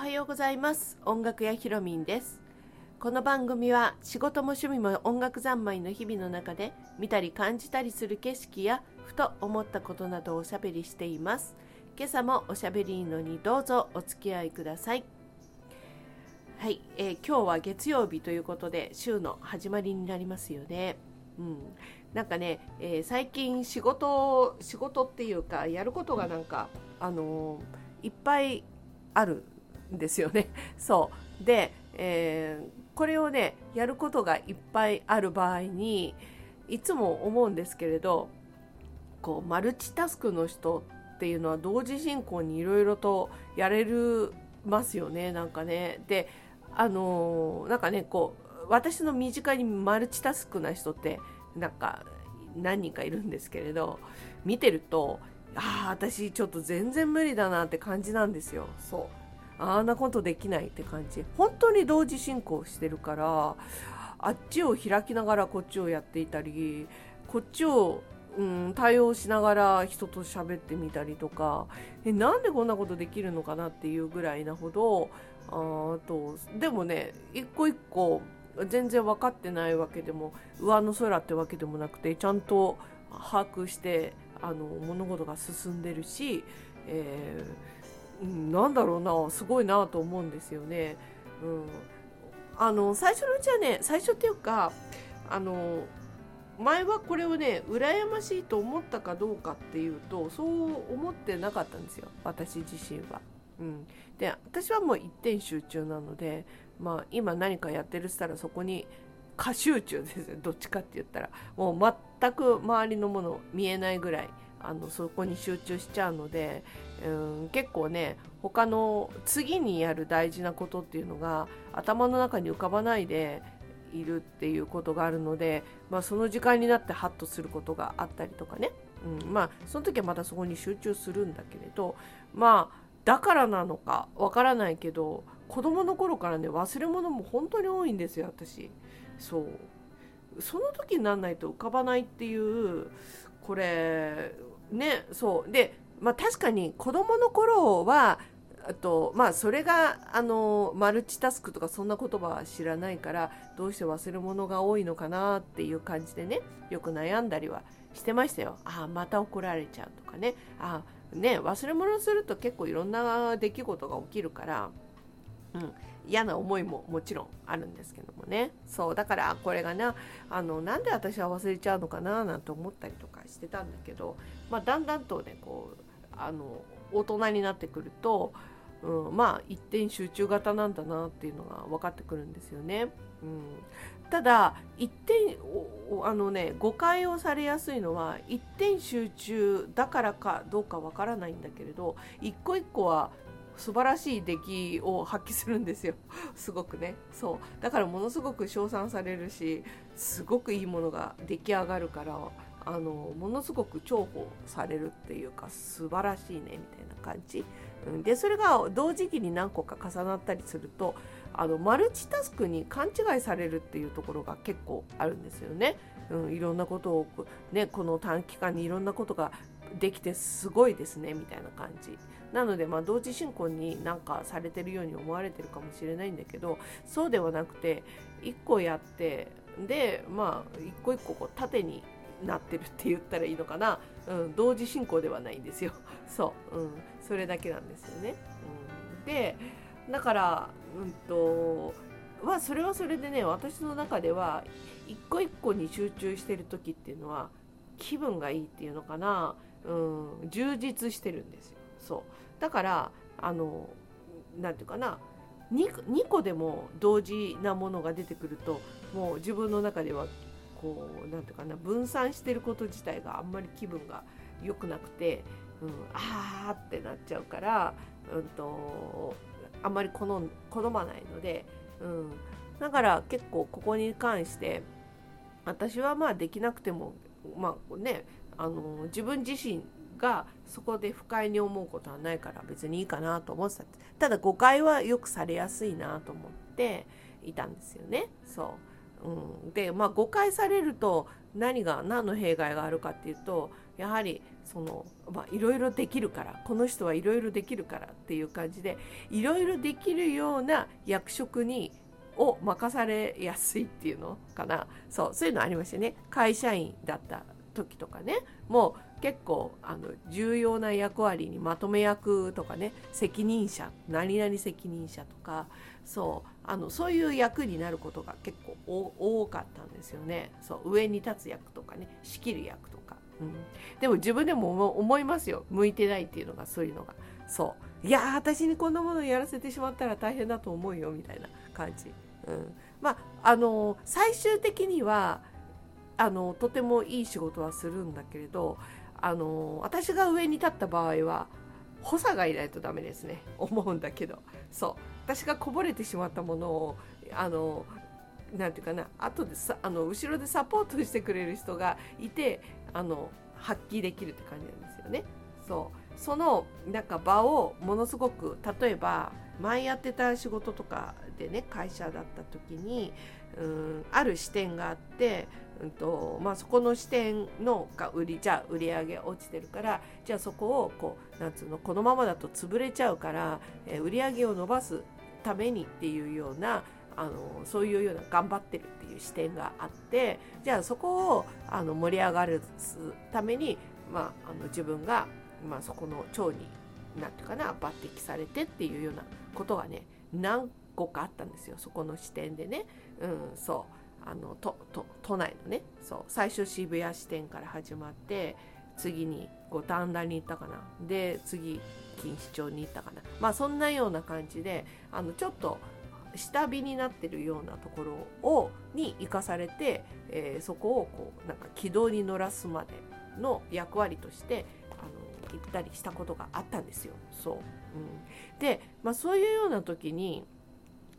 はようございます。音楽屋ひろみんです。この番組は仕事も趣味も音楽三昧の日々の中で見たり感じたりする景色やふと思ったことなどをおしゃべりしています。今朝もおしゃべりのにどうぞお付き合いください。はい、えー、今日は月曜日ということで週の始まりになりますよね。うん、なんかね、えー、最近仕事仕事っていうかやることがなんか、あのー、いっぱいあるですよね。そうで、えー、これをねやることがいっぱいある場合にいつも思うんですけれどこうマルチタスクの人っていうのは同時進行にいろいろとやれるますよねなんかね。であのなんかねこう私の身近にマルチタスクな人ってなんか何人かいるんですけれど見てるとああ私ちょっと全然無理だなって感じなんですよそうあんなことできないって感じ。本当に同時進行してるからあっちを開きながらこっちをやっていたりこっちを、うん、対応しながら人と喋ってみたりとかえなんでこんなことできるのかなっていうぐらいなほどあとでもね一個一個全然分かってないわけでも上の空ってわけでもなくてちゃんと把握してあの物事が進んでるし、えーなんだろうなすごいなと思うんですよね。うん、あの最初のうちはね最初っていうかあの前はこれをね羨ましいと思ったかどうかっていうとそう思ってなかったんですよ。私自身は。うん、で私はもう一点集中なので、まあ、今何かやってるしたらそこに過集中ですよ。どっちかって言ったら。もう全く周りのもの見えないぐらいあのそこに集中しちゃうので、うん、結構ね他の次にやる大事なことっていうのが頭の中に浮かばないでいるっていうことがあるので、まあ、その時間になってハッとすることがあったりとかね、うん、まあその時はまたそこに集中するんだけれどまあだからなのかわからないけど子供の頃からね忘れ物も本当に多いんですよ私。そう。その時にならないと浮かばないっていうこれねそう。でまあ確かに子供の頃はあとまあそれがあのマルチタスクとかそんな言葉は知らないからどうして忘れ物が多いのかなっていう感じでねよく悩んだりはしてましたよ。ああまた怒られちゃうとかねあね忘れ物すると結構いろんな出来事が起きるから、うん、嫌な思いももちろんあるんですけどもねそうだからこれがなあのなんで私は忘れちゃうのかななんて思ったりとかしてたんだけど、まあ、だんだんとねこうあの大人になってくると、うん、まあ一点集中型なんだなっていうのが分かってくるんですよね。うん、ただ一点あのね誤解をされやすいのは一点集中だからかどうかわからないんだけれど一個一個は素晴らしい出来を発揮するんですよ。すごくね。そう。だからものすごく称賛されるしすごくいいものが出来上がるからあのものすごく重宝されるっていうか素晴らしいねみたいな感じ、うん、でそれが同時期に何個か重なったりするとあのマルチタスクに勘違いされるっていうところが結構あるんですよね。うん、いろんなことを、ね、この短期間にいろんなことができてすごいですねみたいな感じなので、まあ、同時進行になんかされてるように思われてるかもしれないんだけどそうではなくて1個やってでまあ一個一個こう縦になってるって言ったらいいのかな、うん、同時進行ではないんですよ。そう、うん、それだけなんですよね、うん、でだからうんとまあそれはそれでね私の中では一個一個に集中してる時っていうのは気分がいいっていうのかな、うん、充実してるんですよ。そう。だからあの何て言うかな。2, 2個でも同時なものが出てくるともう自分の中ではこう何て言うかな分散してること自体があんまり気分が良くなくて、うん、あーってなっちゃうから、うんと、あんまり好好まないので、うん、だから結構ここに関して私はまあできなくてもまあねあの自分自身がそこで不快に思うことはないから別にいいかなと思ってたただ誤解はよくされやすいなと思っていたんですよねそう。うん、で、まあ、誤解されると何が何の弊害があるかっていうとやはりそのまあいろいろできるからこの人はいろいろできるからっていう感じでいろいろできるような役職にを任されやすいっていうのかな。そうそういうのありましたね。会社員だった。時とかねもう結構あの重要な役割にまとめ役とかね責任者何々責任者とかそうあのそういう役になることが結構多かったんですよね。そう上に立つ役とかね仕切る役とか、うん、でも自分でも思いますよ。向いてないっていうのがそういうのが。そう。いや私にこんなものやらせてしまったら大変だと思うよみたいな感じ、うん、まああの最終的にはあのとてもいい仕事はするんだけれどあの私が上に立った場合は補佐がいないとダメですね。思うんだけど。そう。私がこぼれてしまったものをあのなんていうかな。後でさあの後ろでサポートしてくれる人がいてあの発揮できるって感じなんですよね。そう。そのなんか場をものすごく例えば前やってた仕事とかでね会社だった時にうんある視点があってうんとまあ、そこの視点のが売りじゃあ売り上げ落ちてるからじゃあそこをこうなんつうのこのままだと潰れちゃうから、えー、売り上げを伸ばすためにっていうようなあのそういうような頑張ってるっていう視点があってじゃあそこをあの盛り上がるために、まあ、あの自分が、まあ、そこの長になんていうかな抜擢されてっていうようなことがね何個かあったんですよそこの視点でね。うん、そうあの都都内のねそう最初渋谷支店から始まって次に五反田に行ったかな。で次錦糸町に行ったかな。まあそんなような感じであのちょっと下火になってるようなところをに生かされて、えー、そこをこうなんか軌道に乗らすまでの役割としてあの行ったりしたことがあったんですよ。そう、うん、で、まあ、そういうような時に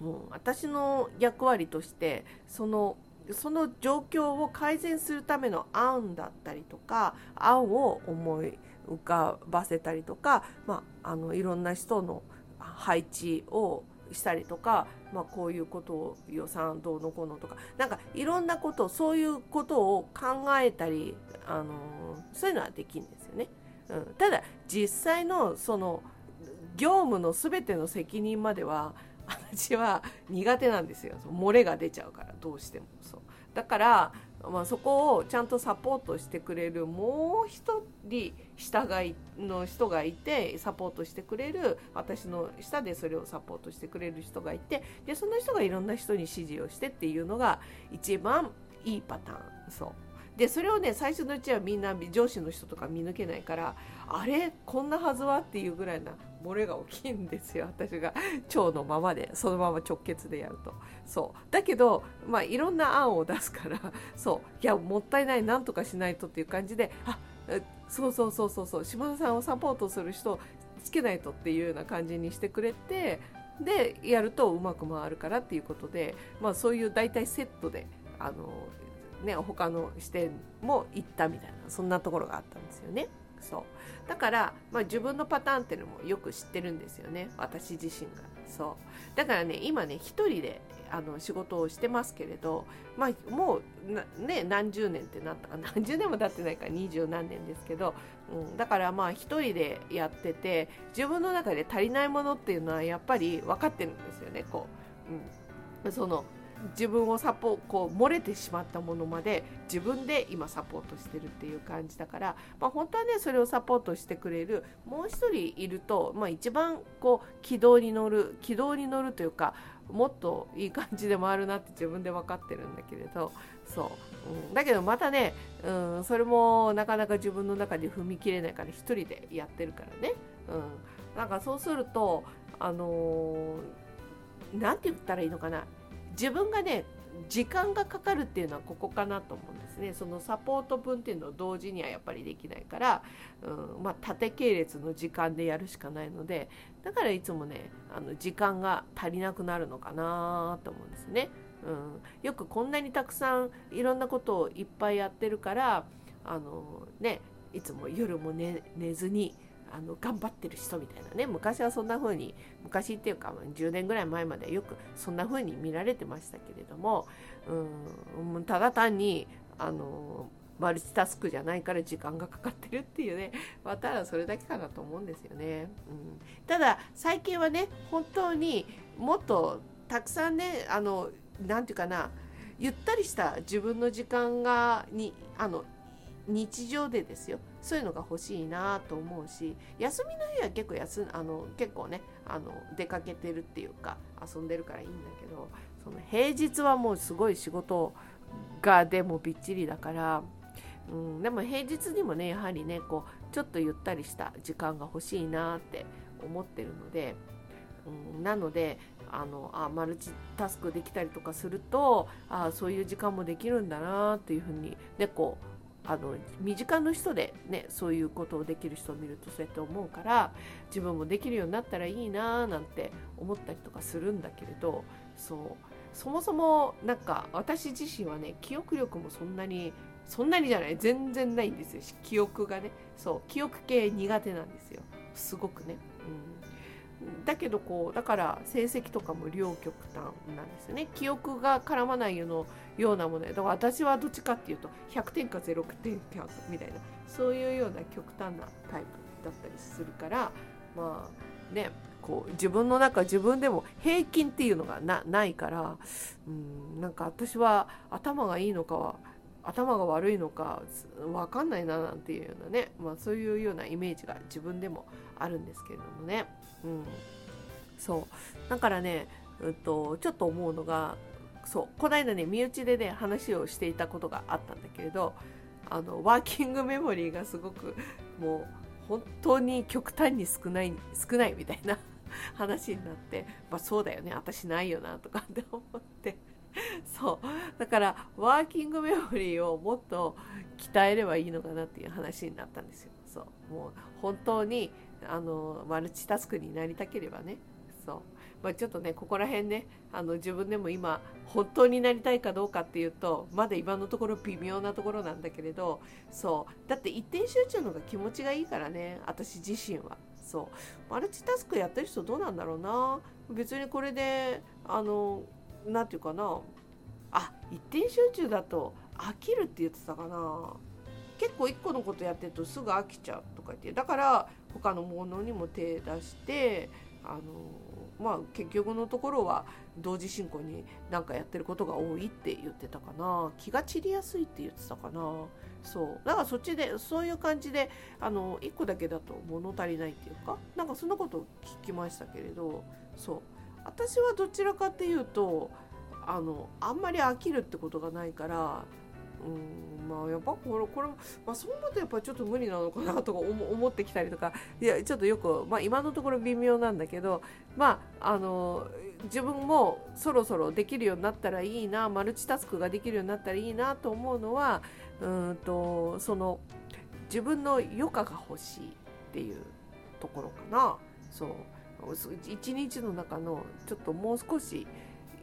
もう私の役割としてそのその状況を改善するための案だったりとか案を思い浮かばせたりとか、まあ、あのいろんな人の配置をしたりとか、まあ、こういうことを予算どうのこうのとかなんかいろんなことそういうことを考えたり、あのそういうのはできるんですよね。うん、ただ実際のその業務の全ての責任までは私は苦手なんですよ。漏れが出ちゃうからどうしても。そう。だから、まあ、そこをちゃんとサポートしてくれるもう一人下がいの人がいてサポートしてくれる私の下でそれをサポートしてくれる人がいてでその人がいろんな人に指示をしてっていうのが一番いいパターン。そう。でそれをね最初のうちはみんな上司の人とか見抜けないからあれこんなはずはっていうぐらいな漏れが起きるんですよ。私が腸のままでそのまま直結でやると。そう。だけどまあいろんな案を出すから そう。いやもったいないなんとかしないとっていう感じであそうそうそうそうそう。島田さんをサポートする人つけないとっていうような感じにしてくれてでやるとうまく回るからっていうことで、まあ、そういう大体セットであの、ね、他の視点も行ったみたいなそんなところがあったんですよね。そう。だから、まあ、自分のパターンっていうのもよく知ってるんですよね。私自身が。そう。だからね今ね一人であの仕事をしてますけれど、まあ、もうね何十年ってなった。か何十年も経ってないか。ら二十何年ですけど、うん、だからまあ一人でやってて自分の中で足りないものっていうのはやっぱり分かってるんですよねこう、うん、その自分をサポこう漏れてしまったものまで自分で今サポートしてるっていう感じだから、まあ、本当はねそれをサポートしてくれるもう一人いると、まあ、一番こう軌道に乗る軌道に乗るというかもっといい感じで回るなって自分で分かってるんだけれどそう、うん、だけどまたね、うん、それもなかなか自分の中で踏み切れないから一人でやってるからね、うん、なんかそうするとあのー、て言ったらいいのかな。自分がね時間がかかるっていうのはここかなと思うんですね。そのサポート分っていうのを同時にはやっぱりできないから、うんまあ、縦系列の時間でやるしかないのでだからいつもねあの時間が足りなくなるのかなと思うんですね、うん、よくこんなにたくさんいろんなことをいっぱいやってるからあのねいつも夜も寝ずにあの頑張ってる人みたいなね。昔はそんな風に昔っていうか10年ぐらい前までよくそんな風に見られてましたけれどもうんただ単にあのマルチタスクじゃないから時間がかかってるっていうね まただそれだけかなと思うんですよね、うん、ただ最近はね本当にもっとたくさんねあの何て言うかなゆったりした自分の時間がにあの日常でですよ。そういうのが欲しいなと思うし休みの日は結構休あの結構ねあの出かけてるっていうか遊んでるからいいんだけどその平日はもうすごい仕事がでもびっちりだから、うん、でも平日にもねやはりねこうちょっとゆったりした時間が欲しいなって思ってるので、うん、なのであのあマルチタスクできたりとかするとあそういう時間もできるんだなっていうふうにねこうあの身近な人でねそういうことをできる人を見るとそうやって思うから自分もできるようになったらいいななんて思ったりとかするんだけれどそう。そもそもなんか私自身はね記憶力もそんなにそんなにじゃない全然ないんですよ。記憶がね。そう記憶系苦手なんですよ。すごくね、うん、だけどこうだから成績とかも両極端なんですよね。記憶が絡まないようなものだから私はどっちかっていうと100点か0点かみたいなそういうような極端なタイプだったりするからまあねこう自分の中自分でも平均っていうのがないからうんなんか私は頭がいいのかは頭が悪いのか分かんないななんていうようなね、まあ、そういうようなイメージが自分でもあるんですけれどもね、うん、そう。だからね、うんと、ちょっと思うのがそう。この間ね身内でね話をしていたことがあったんだけれどあのワーキングメモリーがすごくもう本当に極端に少ない少ないみたいな 話になって、まあ、そうだよね私ないよなとかって思って。そう。だからワーキングメモリーをもっと鍛えればいいのかなっていう話になったんですよ。そう。もう本当にあのマルチタスクになりたければね。そう。まあ、ちょっとねここら辺ねあの自分でも今本当になりたいかどうかっていうとまだ今のところ微妙なところなんだけれどそう。だって一点集中の方が気持ちがいいからね私自身は。そう。マルチタスクやってる人どうなんだろうな。別にこれであの何て言うかな。あ一点集中だと飽きるって言ってたかな。結構1個のことやってるとすぐ飽きちゃうとか言って。だから他のものにも手出してあのまあ結局のところは同時進行に何かやってることが多いって言ってたかな。気が散りやすいって言ってたかな。そう。だからそっちでそういう感じであの1個だけだと物足りないっていうかなんかそんなこと聞きましたけれど。そう。私はどちらかっていうとあのあんまり飽きるってことがないからうんまあやっぱこれこれ、まあ、そう思うとやっぱちょっと無理なのかなとか思 ってきたりとかいやちょっとよく、まあ、今のところ微妙なんだけどまああの自分もそろそろできるようになったらいいなマルチタスクができるようになったらいいなと思うのはうんとその自分の余暇が欲しいっていうところかな。そう。一日の中のちょっともう少し、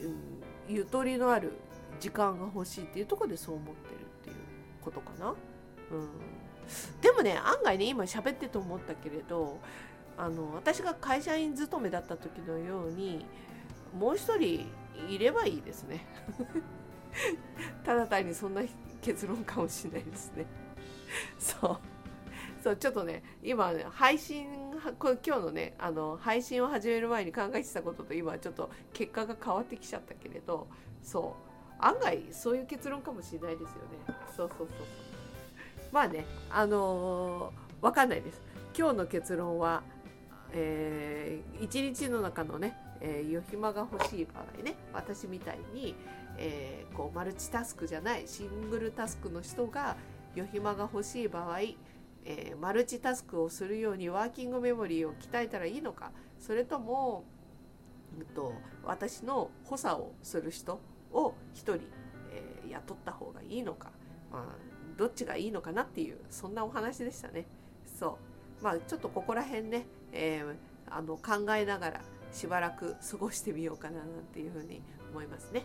うん、ゆとりのある時間が欲しいっていうとこでそう思ってるっていうことかな。うん、でもね案外ね今喋ってと思ったけれどあの私が会社員勤めだった時のようにもう一人いればいいですね。ただ単にそんな結論かもしれないですね。そうそうちょっとね今ね配信今日のねあの配信を始める前に考えてたことと今ちょっと結果が変わってきちゃったけれどそう。案外そういう結論かもしれないですよね。そうそうそうまあねあのー、わかんないです。今日の結論はえー、1日の中のね、えー、余暇が欲しい場合ね私みたいに、えー、こうマルチタスクじゃないシングルタスクの人が余暇が欲しい場合えー、マルチタスクをするようにワーキングメモリーを鍛えたらいいのか？それとも、うんと、私の補佐をする人を1人、えー、雇った方がいいのか、まあ、どっちがいいのかなっていうそんなお話でしたね。そう。まあ、ちょっとここら辺ね、えー、あの考えながらしばらく過ごしてみようかななんていうふうに思いますね。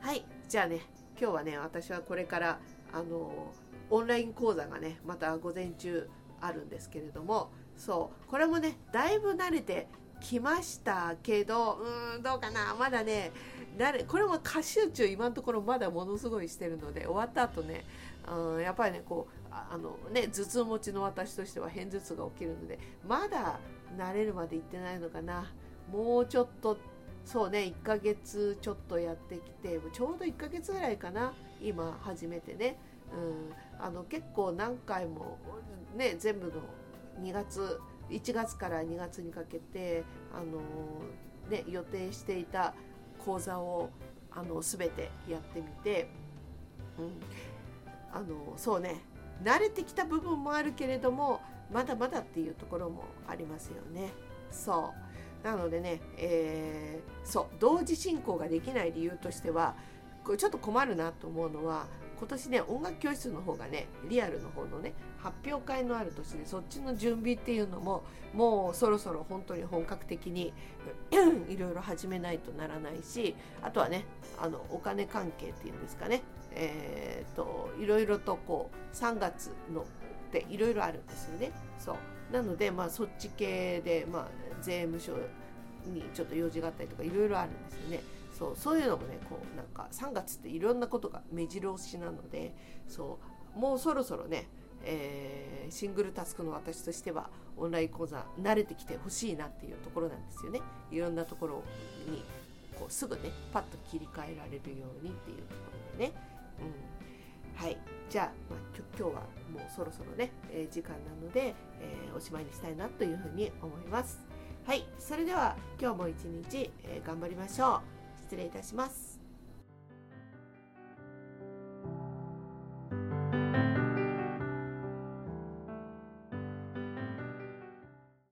はい。じゃあね。今日はね私はこれからあのオンライン講座がねまた午前中あるんですけれどもそうこれもねだいぶ慣れてきましたけどうーんどうかなまだねこれも歌集中今のところまだものすごいしてるので終わった後ねうん、やっぱりねこうあのね頭痛持ちの私としては片頭痛が起きるのでまだ慣れるまで行ってないのかなもうちょっとそうね1ヶ月ちょっとやってきてちょうど1ヶ月ぐらいかな今初めてね、うん、あの結構何回もね全部の2月1月から2月にかけてあの、ね、予定していた講座をあの全てやってみて、うん、あのそうね慣れてきた部分もあるけれどもまだまだっていうところもありますよね。そうなのでね、えー、そう同時進行ができない理由としてはこれちょっと困るなと思うのは今年ね音楽教室の方がねリアルの方のね発表会のある年でそっちの準備っていうのももうそろそろ本当に本格的にいろいろ始めないとならないしあとはねあのお金関係っていうんですかねえーと、いろいろとこう3月のっていろいろあるんですよね。そうなので、まあ、そっち系で、まあ、税務署にちょっと用事があったりとかいろいろあるんですよね。そうそういうのもねこうなんか3月っていろんなことが目白押しなのでそうもうそろそろね、えー、シングルタスクの私としてはオンライン講座慣れてきてほしいなっていうところなんですよね。いろんなところにこうすぐねパッと切り替えられるようにっていうところでね。うん、はい。じゃあ、まあ、今日はもうそろそろね、えー、時間なので、えー、おしまいにしたいなというふうに思います。はい。それでは今日も一日、えー、頑張りましょう。失礼いたします。